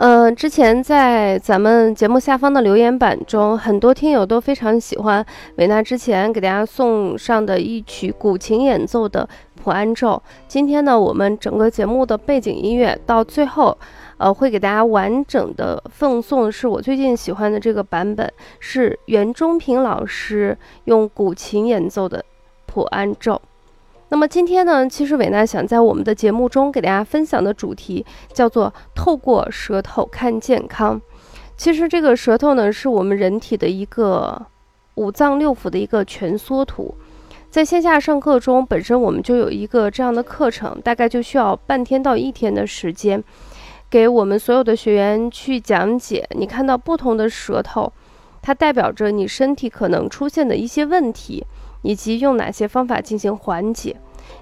嗯，之前在咱们节目下方的留言板中，很多听友都非常喜欢维娜之前给大家送上的一曲古琴演奏的普安咒。今天呢，我们整个节目的背景音乐到最后，呃，会给大家完整的奉送，是我最近喜欢的这个版本，是袁中平老师用古琴演奏的普安咒。那么今天呢，其实伟娜想在我们的节目中给大家分享的主题叫做“透过舌头看健康”。其实这个舌头呢，是我们人体的一个五脏六腑的一个全缩图。在线下上课中，本身我们就有一个这样的课程，大概就需要半天到一天的时间，给我们所有的学员去讲解。你看到不同的舌头，它代表着你身体可能出现的一些问题。以及用哪些方法进行缓解？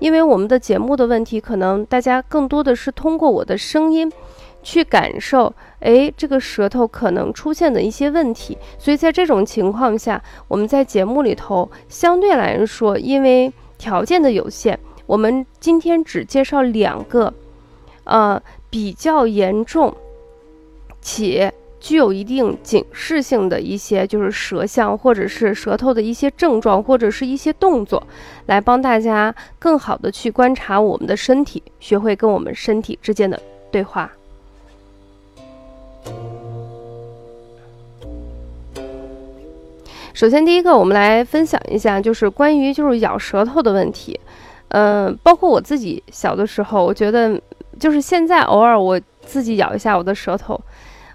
因为我们的节目的问题，可能大家更多的是通过我的声音去感受，哎，这个舌头可能出现的一些问题。所以在这种情况下，我们在节目里头相对来说，因为条件的有限，我们今天只介绍两个，呃，比较严重且。具有一定警示性的一些，就是舌象或者是舌头的一些症状，或者是一些动作，来帮大家更好的去观察我们的身体，学会跟我们身体之间的对话。首先，第一个，我们来分享一下，就是关于就是咬舌头的问题。嗯，包括我自己小的时候，我觉得就是现在偶尔我自己咬一下我的舌头。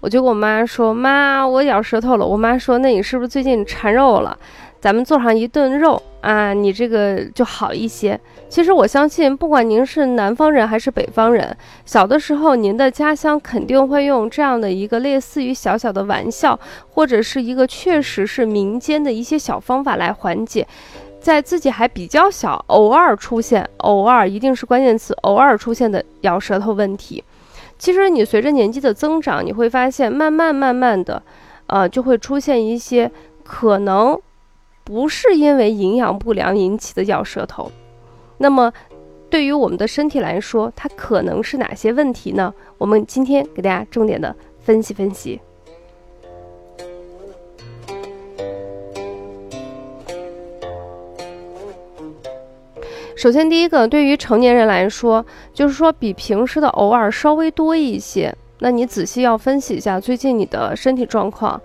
我就跟我妈说：“妈，我咬舌头了。”我妈说：“那你是不是最近馋肉了？咱们做上一顿肉啊，你这个就好一些。”其实我相信，不管您是南方人还是北方人，小的时候您的家乡肯定会用这样的一个类似于小小的玩笑，或者是一个确实是民间的一些小方法来缓解，在自己还比较小，偶尔出现，偶尔一定是关键词，偶尔出现的咬舌头问题。其实你随着年纪的增长，你会发现慢慢慢慢的，呃，就会出现一些可能不是因为营养不良引起的咬舌头。那么，对于我们的身体来说，它可能是哪些问题呢？我们今天给大家重点的分析分析。首先，第一个，对于成年人来说，就是说比平时的偶尔稍微多一些。那你仔细要分析一下最近你的身体状况。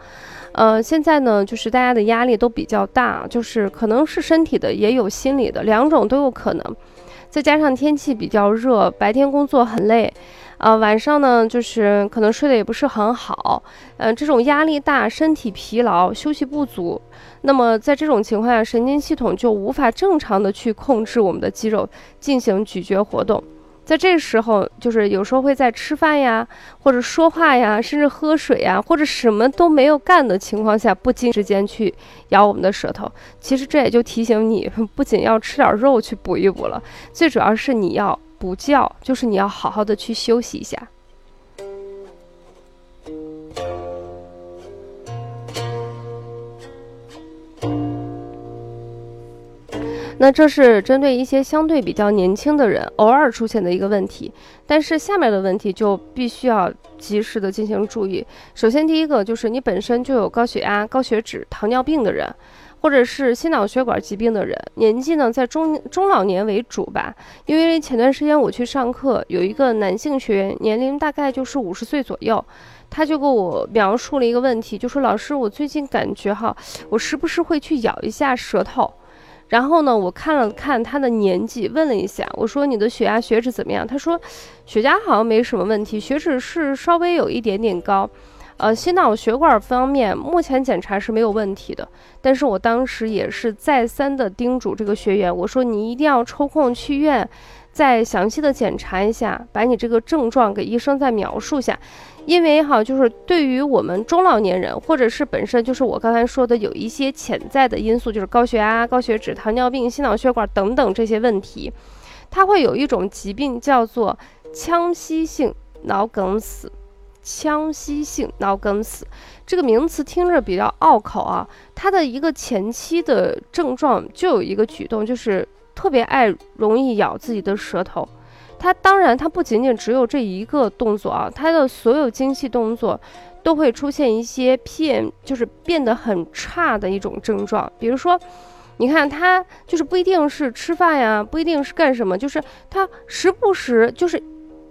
呃，现在呢，就是大家的压力都比较大，就是可能是身体的，也有心理的，两种都有可能。再加上天气比较热，白天工作很累。啊，晚上呢，就是可能睡得也不是很好，嗯，这种压力大，身体疲劳，休息不足，那么在这种情况下，神经系统就无法正常的去控制我们的肌肉进行咀嚼活动，在这时候，就是有时候会在吃饭呀，或者说话呀，甚至喝水呀，或者什么都没有干的情况下，不经之间去咬我们的舌头，其实这也就提醒你，不仅要吃点肉去补一补了，最主要是你要。补觉，就是你要好好的去休息一下。那这是针对一些相对比较年轻的人偶尔出现的一个问题，但是下面的问题就必须要及时的进行注意。首先，第一个就是你本身就有高血压、高血脂、糖尿病的人。或者是心脑血管疾病的人，年纪呢在中中老年为主吧。因为前段时间我去上课，有一个男性学员，年龄大概就是五十岁左右，他就给我描述了一个问题，就说老师，我最近感觉哈，我时不时会去咬一下舌头，然后呢，我看了看他的年纪，问了一下，我说你的血压、血脂怎么样？他说血压好像没什么问题，血脂是稍微有一点点高。呃，心脑血管方面目前检查是没有问题的，但是我当时也是再三的叮嘱这个学员，我说你一定要抽空去医院，再详细的检查一下，把你这个症状给医生再描述下，因为哈，就是对于我们中老年人，或者是本身就是我刚才说的有一些潜在的因素，就是高血压、高血脂、糖尿病、心脑血管等等这些问题，它会有一种疾病叫做腔隙性脑梗死。腔隙性脑梗死这个名词听着比较拗口啊，它的一个前期的症状就有一个举动，就是特别爱容易咬自己的舌头。它当然，它不仅仅只有这一个动作啊，它的所有精细动作都会出现一些变，就是变得很差的一种症状。比如说，你看它就是不一定是吃饭呀，不一定是干什么，就是它时不时就是。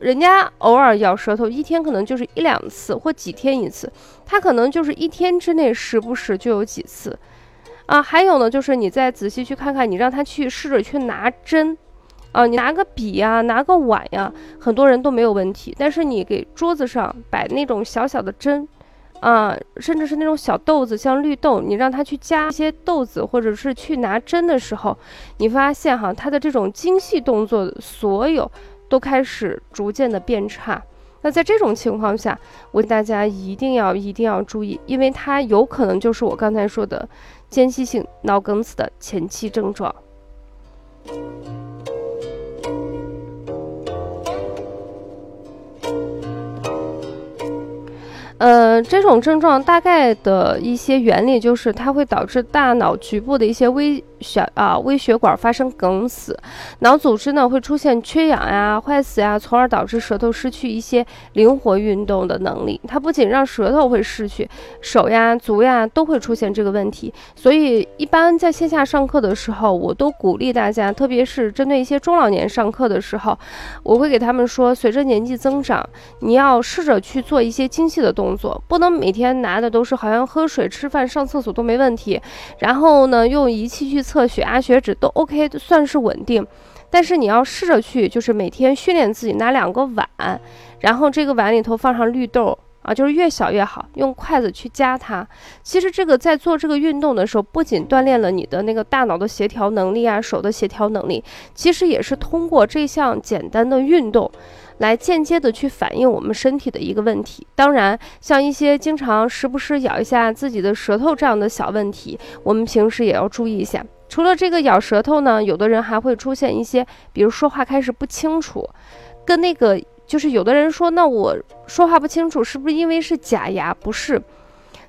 人家偶尔咬舌头，一天可能就是一两次或几天一次，他可能就是一天之内时不时就有几次，啊，还有呢，就是你再仔细去看看，你让他去试着去拿针，啊，你拿个笔呀，拿个碗呀，很多人都没有问题，但是你给桌子上摆那种小小的针，啊，甚至是那种小豆子，像绿豆，你让他去夹一些豆子，或者是去拿针的时候，你发现哈，他的这种精细动作，所有。都开始逐渐的变差，那在这种情况下，我大家一定要一定要注意，因为它有可能就是我刚才说的间歇性脑梗死的前期症状。呃，这种症状大概的一些原理就是它会导致大脑局部的一些微。血啊，微血管发生梗死，脑组织呢会出现缺氧呀、坏死呀，从而导致舌头失去一些灵活运动的能力。它不仅让舌头会失去，手呀、足呀都会出现这个问题。所以，一般在线下上课的时候，我都鼓励大家，特别是针对一些中老年上课的时候，我会给他们说，随着年纪增长，你要试着去做一些精细的动作，不能每天拿的都是好像喝水、吃饭、上厕所都没问题，然后呢用仪器去。测血压、血脂都 OK，算是稳定。但是你要试着去，就是每天训练自己拿两个碗，然后这个碗里头放上绿豆啊，就是越小越好，用筷子去夹它。其实这个在做这个运动的时候，不仅锻炼了你的那个大脑的协调能力啊，手的协调能力，其实也是通过这项简单的运动。来间接的去反映我们身体的一个问题。当然，像一些经常时不时咬一下自己的舌头这样的小问题，我们平时也要注意一下。除了这个咬舌头呢，有的人还会出现一些，比如说话开始不清楚，跟那个就是有的人说，那我说话不清楚，是不是因为是假牙？不是，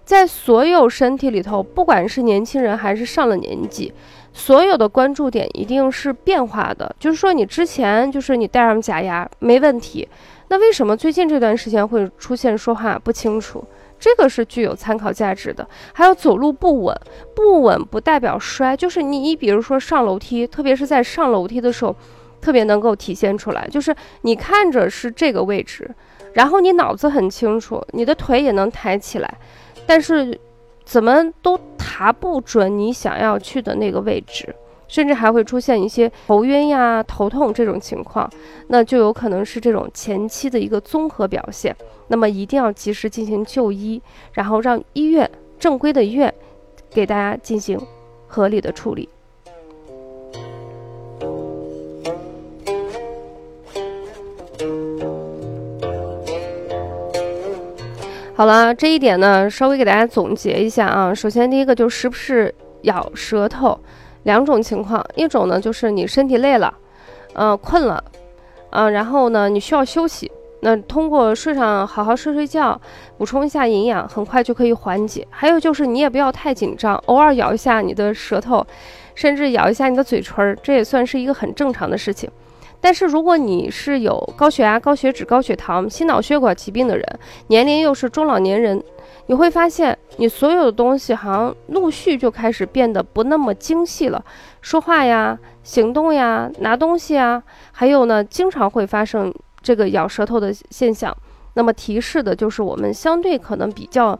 在所有身体里头，不管是年轻人还是上了年纪。所有的关注点一定是变化的，就是说你之前就是你戴上假牙没问题，那为什么最近这段时间会出现说话不清楚？这个是具有参考价值的。还有走路不稳，不稳不代表摔，就是你比如说上楼梯，特别是在上楼梯的时候，特别能够体现出来，就是你看着是这个位置，然后你脑子很清楚，你的腿也能抬起来，但是。怎么都爬不准你想要去的那个位置，甚至还会出现一些头晕呀、头痛这种情况，那就有可能是这种前期的一个综合表现。那么一定要及时进行就医，然后让医院正规的医院给大家进行合理的处理。好了，这一点呢，稍微给大家总结一下啊。首先，第一个就是不是咬舌头，两种情况，一种呢就是你身体累了，嗯，困了，嗯，然后呢你需要休息，那通过睡上好好睡睡觉，补充一下营养，很快就可以缓解。还有就是你也不要太紧张，偶尔咬一下你的舌头，甚至咬一下你的嘴唇，这也算是一个很正常的事情。但是如果你是有高血压、高血脂、高血糖、心脑血管疾病的人，年龄又是中老年人，你会发现你所有的东西好像陆续就开始变得不那么精细了，说话呀、行动呀、拿东西啊，还有呢，经常会发生这个咬舌头的现象。那么提示的就是我们相对可能比较，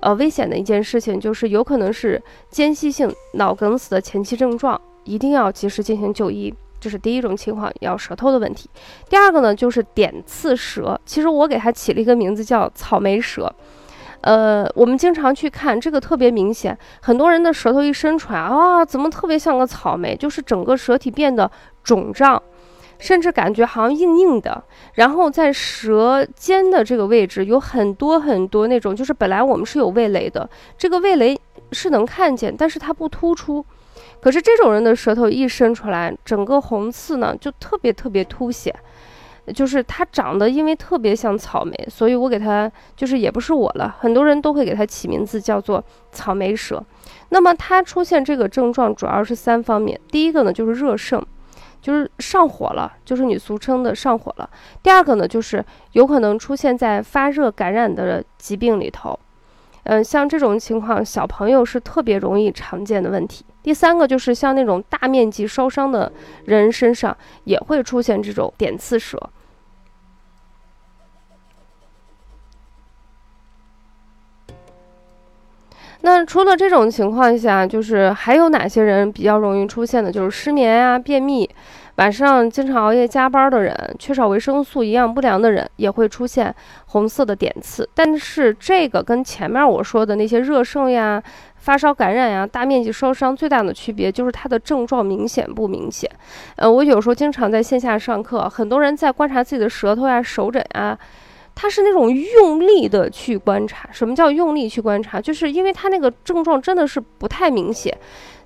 呃危险的一件事情，就是有可能是间歇性脑梗死的前期症状，一定要及时进行就医。这是第一种情况，咬舌头的问题。第二个呢，就是点刺舌。其实我给它起了一个名字叫草莓舌。呃，我们经常去看这个特别明显，很多人的舌头一伸出来啊，怎么特别像个草莓？就是整个舌体变得肿胀，甚至感觉好像硬硬的。然后在舌尖的这个位置有很多很多那种，就是本来我们是有味蕾的，这个味蕾是能看见，但是它不突出。可是这种人的舌头一伸出来，整个红刺呢就特别特别凸显。就是它长得因为特别像草莓，所以我给它就是也不是我了，很多人都会给它起名字叫做草莓舌。那么它出现这个症状主要是三方面，第一个呢就是热盛，就是上火了，就是你俗称的上火了。第二个呢就是有可能出现在发热感染的疾病里头，嗯，像这种情况小朋友是特别容易常见的问题。第三个就是像那种大面积烧伤的人身上也会出现这种点刺舌。那除了这种情况下，就是还有哪些人比较容易出现的？就是失眠啊、便秘，晚上经常熬夜加班的人，缺少维生素、营养不良的人，也会出现红色的点刺。但是这个跟前面我说的那些热盛呀。发烧感染呀，大面积烧伤最大的区别就是它的症状明显不明显。呃，我有时候经常在线下上课，很多人在观察自己的舌头呀、手诊啊，他是那种用力的去观察。什么叫用力去观察？就是因为他那个症状真的是不太明显，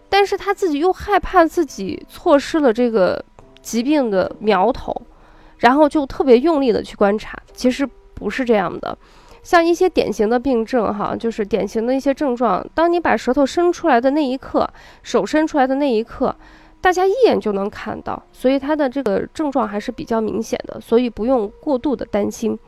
但是他自己又害怕自己错失了这个疾病的苗头，然后就特别用力的去观察。其实不是这样的。像一些典型的病症，哈，就是典型的一些症状。当你把舌头伸出来的那一刻，手伸出来的那一刻，大家一眼就能看到，所以它的这个症状还是比较明显的，所以不用过度的担心。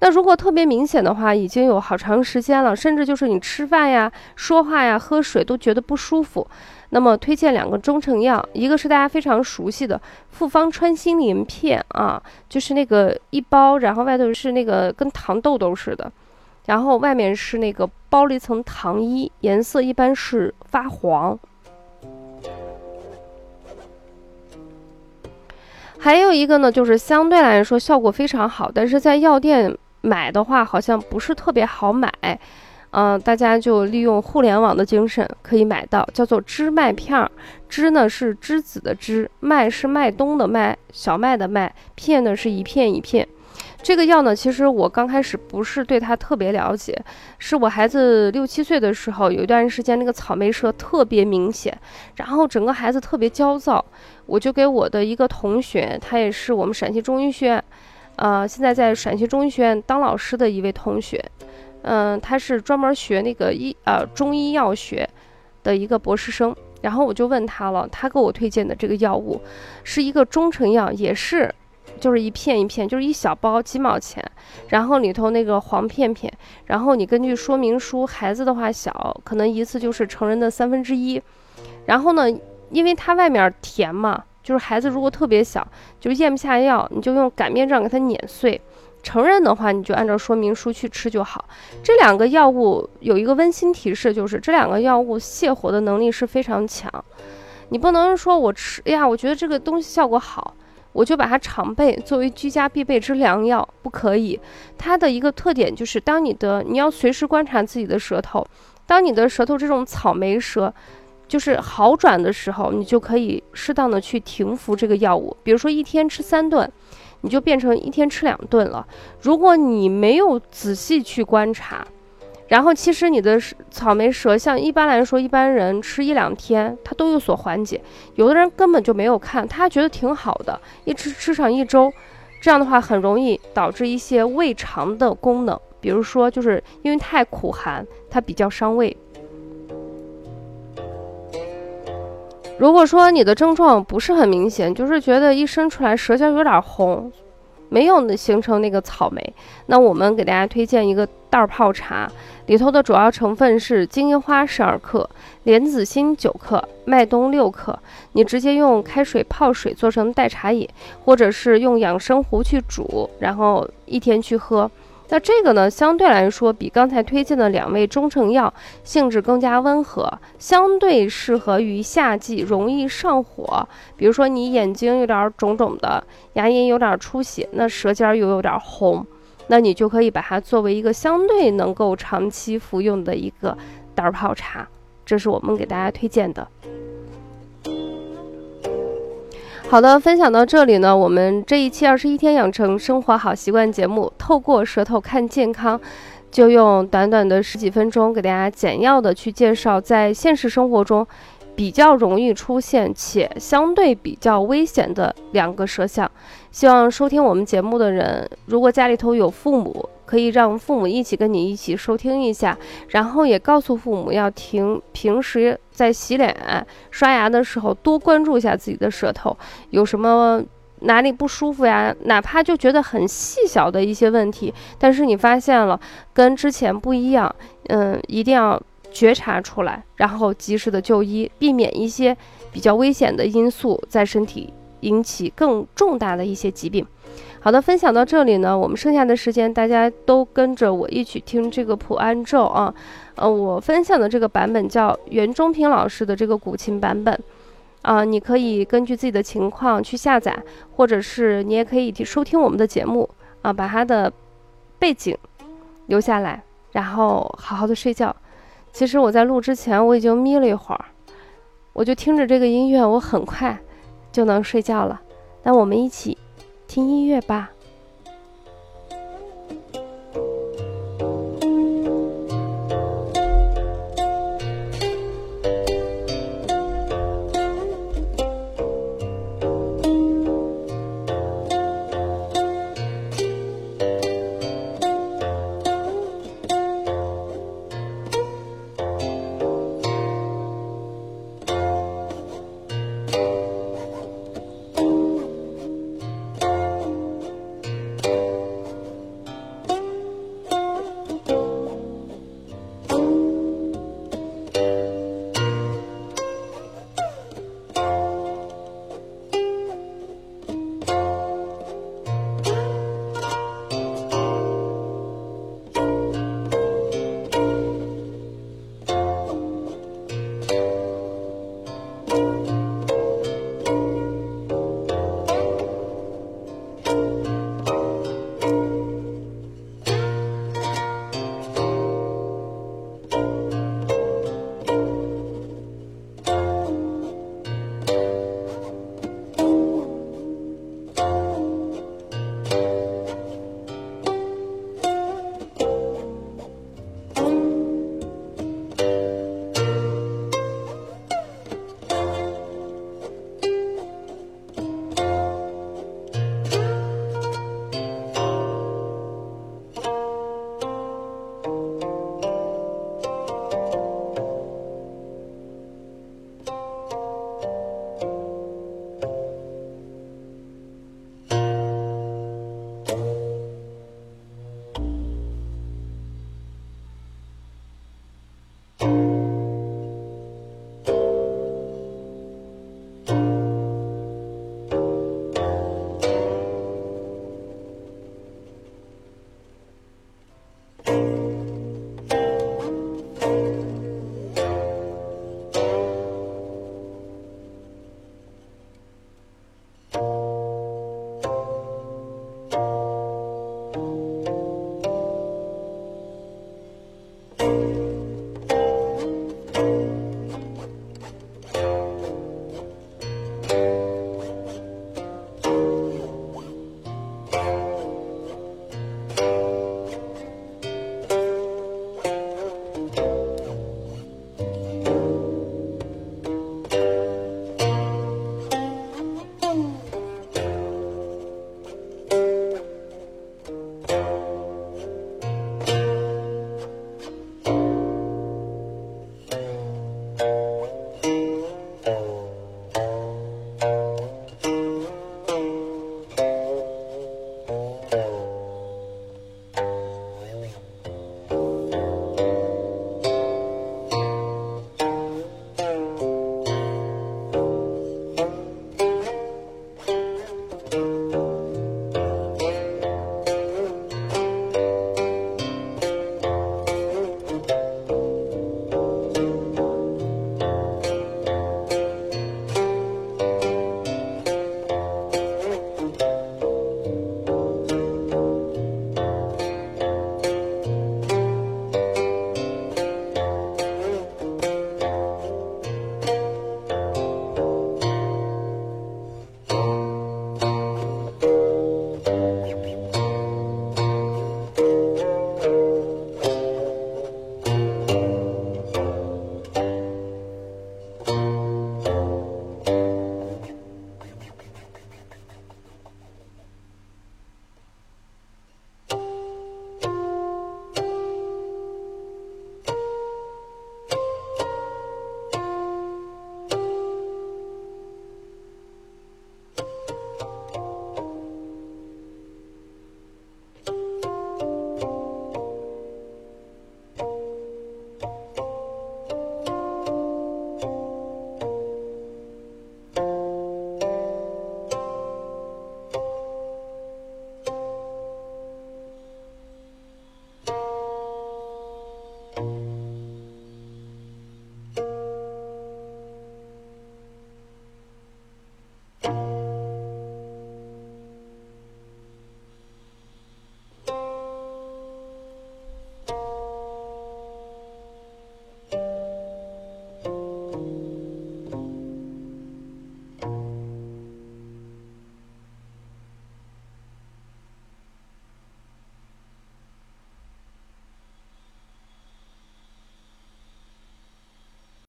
那如果特别明显的话，已经有好长时间了，甚至就是你吃饭呀、说话呀、喝水都觉得不舒服，那么推荐两个中成药，一个是大家非常熟悉的复方川心灵片啊，就是那个一包，然后外头是那个跟糖豆豆似的。然后外面是那个包了一层糖衣，颜色一般是发黄。还有一个呢，就是相对来说效果非常好，但是在药店买的话好像不是特别好买。嗯，大家就利用互联网的精神可以买到，叫做知麦片儿。知呢是栀子的知，麦是麦冬的麦，小麦的麦，片呢是一片一片。这个药呢，其实我刚开始不是对它特别了解，是我孩子六七岁的时候，有一段时间那个草莓舌特别明显，然后整个孩子特别焦躁，我就给我的一个同学，他也是我们陕西中医学院，呃，现在在陕西中医学院当老师的一位同学，嗯，他是专门学那个医呃中医药学的一个博士生，然后我就问他了，他给我推荐的这个药物是一个中成药，也是。就是一片一片，就是一小包几毛钱，然后里头那个黄片片，然后你根据说明书，孩子的话小，可能一次就是成人的三分之一。然后呢，因为它外面甜嘛，就是孩子如果特别小，就咽不下药，你就用擀面杖给它碾碎。成人的话，你就按照说明书去吃就好。这两个药物有一个温馨提示，就是这两个药物泻火的能力是非常强。你不能说我吃，哎呀，我觉得这个东西效果好。我就把它常备作为居家必备之良药，不可以。它的一个特点就是，当你的你要随时观察自己的舌头，当你的舌头这种草莓舌就是好转的时候，你就可以适当的去停服这个药物。比如说一天吃三顿，你就变成一天吃两顿了。如果你没有仔细去观察，然后其实你的草莓舌，像一般来说，一般人吃一两天，它都有所缓解。有的人根本就没有看，他觉得挺好的，一吃吃上一周，这样的话很容易导致一些胃肠的功能，比如说就是因为太苦寒，它比较伤胃。如果说你的症状不是很明显，就是觉得一伸出来舌尖有点红。没有形成那个草莓，那我们给大家推荐一个袋泡茶，里头的主要成分是金银花十二克、莲子心九克、麦冬六克。你直接用开水泡水做成代茶饮，或者是用养生壶去煮，然后一天去喝。那这个呢，相对来说比刚才推荐的两味中成药性质更加温和，相对适合于夏季容易上火。比如说你眼睛有点肿肿的，牙龈有点出血，那舌尖又有点红，那你就可以把它作为一个相对能够长期服用的一个袋泡茶。这是我们给大家推荐的。好的，分享到这里呢，我们这一期二十一天养成生活好习惯节目，透过舌头看健康，就用短短的十几分钟给大家简要的去介绍，在现实生活中比较容易出现且相对比较危险的两个舌象。希望收听我们节目的人，如果家里头有父母，可以让父母一起跟你一起收听一下，然后也告诉父母要停，平时在洗脸、刷牙的时候多关注一下自己的舌头，有什么哪里不舒服呀？哪怕就觉得很细小的一些问题，但是你发现了跟之前不一样，嗯，一定要觉察出来，然后及时的就医，避免一些比较危险的因素在身体。引起更重大的一些疾病。好的，分享到这里呢，我们剩下的时间大家都跟着我一起听这个普安咒啊。呃，我分享的这个版本叫袁中平老师的这个古琴版本啊，你可以根据自己的情况去下载，或者是你也可以收听我们的节目啊，把它的背景留下来，然后好好的睡觉。其实我在录之前我已经眯了一会儿，我就听着这个音乐，我很快。就能睡觉了，那我们一起听音乐吧。